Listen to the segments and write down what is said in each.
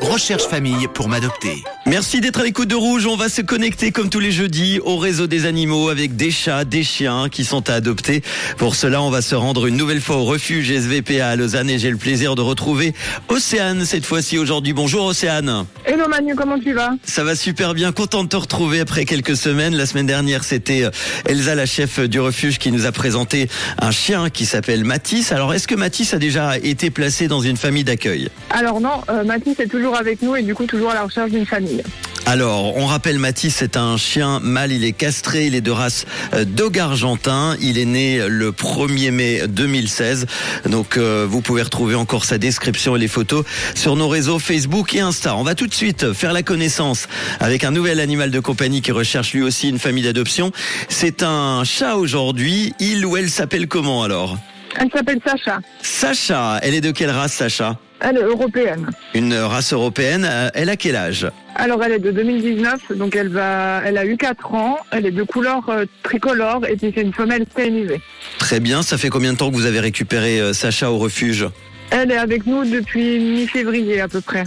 Recherche famille pour m'adopter. Merci d'être à l'écoute de Rouge. On va se connecter comme tous les jeudis au réseau des animaux avec des chats, des chiens qui sont à adopter. Pour cela, on va se rendre une nouvelle fois au refuge SVPA à Lausanne et j'ai le plaisir de retrouver Océane cette fois-ci aujourd'hui. Bonjour Océane. Hello Manu, comment tu vas? Ça va super bien. Content de te retrouver après quelques semaines. La semaine dernière, c'était euh, Elsa, la chef du refuge, qui nous a présenté un chien qui s'appelle Matisse. Alors, est-ce que Matisse a déjà été placé dans une famille d'accueil? Alors non, euh, Mathis est toujours avec nous et du coup toujours à la recherche d'une famille. Alors, on rappelle Matisse, c'est un chien mâle, il est castré, il est de race euh, dog argentin, il est né le 1er mai 2016. Donc euh, vous pouvez retrouver encore sa description et les photos sur nos réseaux Facebook et Insta. On va tout de suite faire la connaissance avec un nouvel animal de compagnie qui recherche lui aussi une famille d'adoption. C'est un chat aujourd'hui, il ou elle s'appelle comment alors? Elle s'appelle Sacha. Sacha, elle est de quelle race Sacha Elle est européenne. Une race européenne, Euh, elle a quel âge Alors elle est de 2019, donc elle va, elle a eu 4 ans, elle est de couleur euh, tricolore et puis c'est une femelle stérilisée. Très bien, ça fait combien de temps que vous avez récupéré euh, Sacha au refuge Elle est avec nous depuis mi-février à peu près.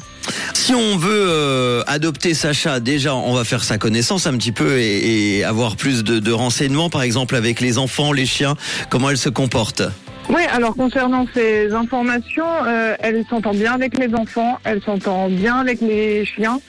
Si on veut euh, adopter Sacha, déjà, on va faire sa connaissance un petit peu et, et avoir plus de, de renseignements, par exemple avec les enfants, les chiens, comment elle se comporte. Oui, alors concernant ces informations, euh, elle s'entend bien avec les enfants, elle s'entend bien avec les chiens,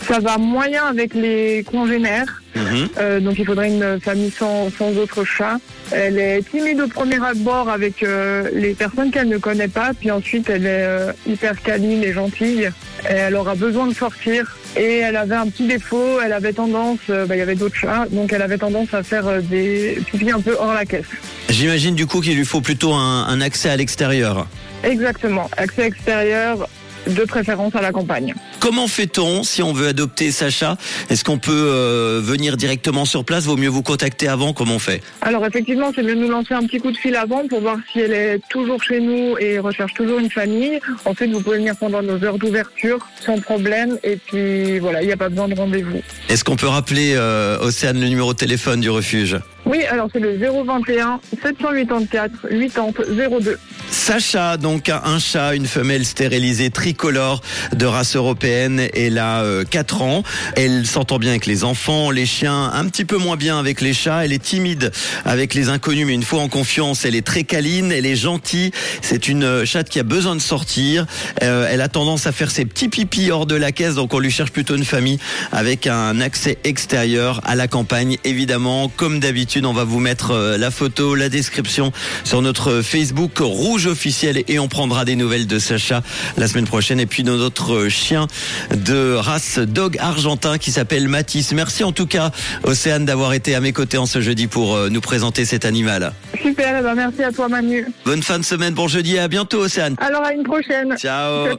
ça va moyen avec les congénères. Mhm. Euh, donc il faudrait une famille sans, sans autres chats. Elle est timide au premier abord avec euh, les personnes qu'elle ne connaît pas, puis ensuite elle est euh, hyper câline et gentille. Et elle aura besoin de sortir. Et elle avait un petit défaut, elle avait tendance, bah, il y avait d'autres chats, donc elle avait tendance à faire des pipis un peu hors la caisse. J'imagine du coup qu'il lui faut plutôt un, un accès à l'extérieur. Exactement, accès extérieur, de préférence à la campagne. Comment fait-on si on veut adopter Sacha Est-ce qu'on peut euh, venir directement sur place Vaut mieux vous contacter avant Comment on fait Alors effectivement, c'est mieux de nous lancer un petit coup de fil avant pour voir si elle est toujours chez nous et recherche toujours une famille. Ensuite, vous pouvez venir pendant nos heures d'ouverture sans problème. Et puis voilà, il n'y a pas besoin de rendez-vous. Est-ce qu'on peut rappeler euh, Océane le numéro de téléphone du refuge? Oui, alors c'est le 021 784 80 02. Sacha, donc un chat, une femelle stérilisée tricolore de race européenne. Elle a 4 ans. Elle s'entend bien avec les enfants, les chiens, un petit peu moins bien avec les chats. Elle est timide avec les inconnus, mais une fois en confiance, elle est très câline, elle est gentille. C'est une euh, chatte qui a besoin de sortir. Euh, elle a tendance à faire ses petits pipis hors de la caisse, donc on lui cherche plutôt une famille avec un accès extérieur à la campagne. Évidemment, comme d'habitude, on va vous mettre euh, la photo, la description sur notre Facebook Rouge officiel et on prendra des nouvelles de Sacha la semaine prochaine et puis de notre chien de race dog argentin qui s'appelle Matisse. Merci en tout cas Océane d'avoir été à mes côtés en ce jeudi pour euh, nous présenter cet animal. Super, eh ben merci à toi Manu. Bonne fin de semaine, bon jeudi et à bientôt Océane. Alors à une prochaine. Ciao. Ciao, ciao.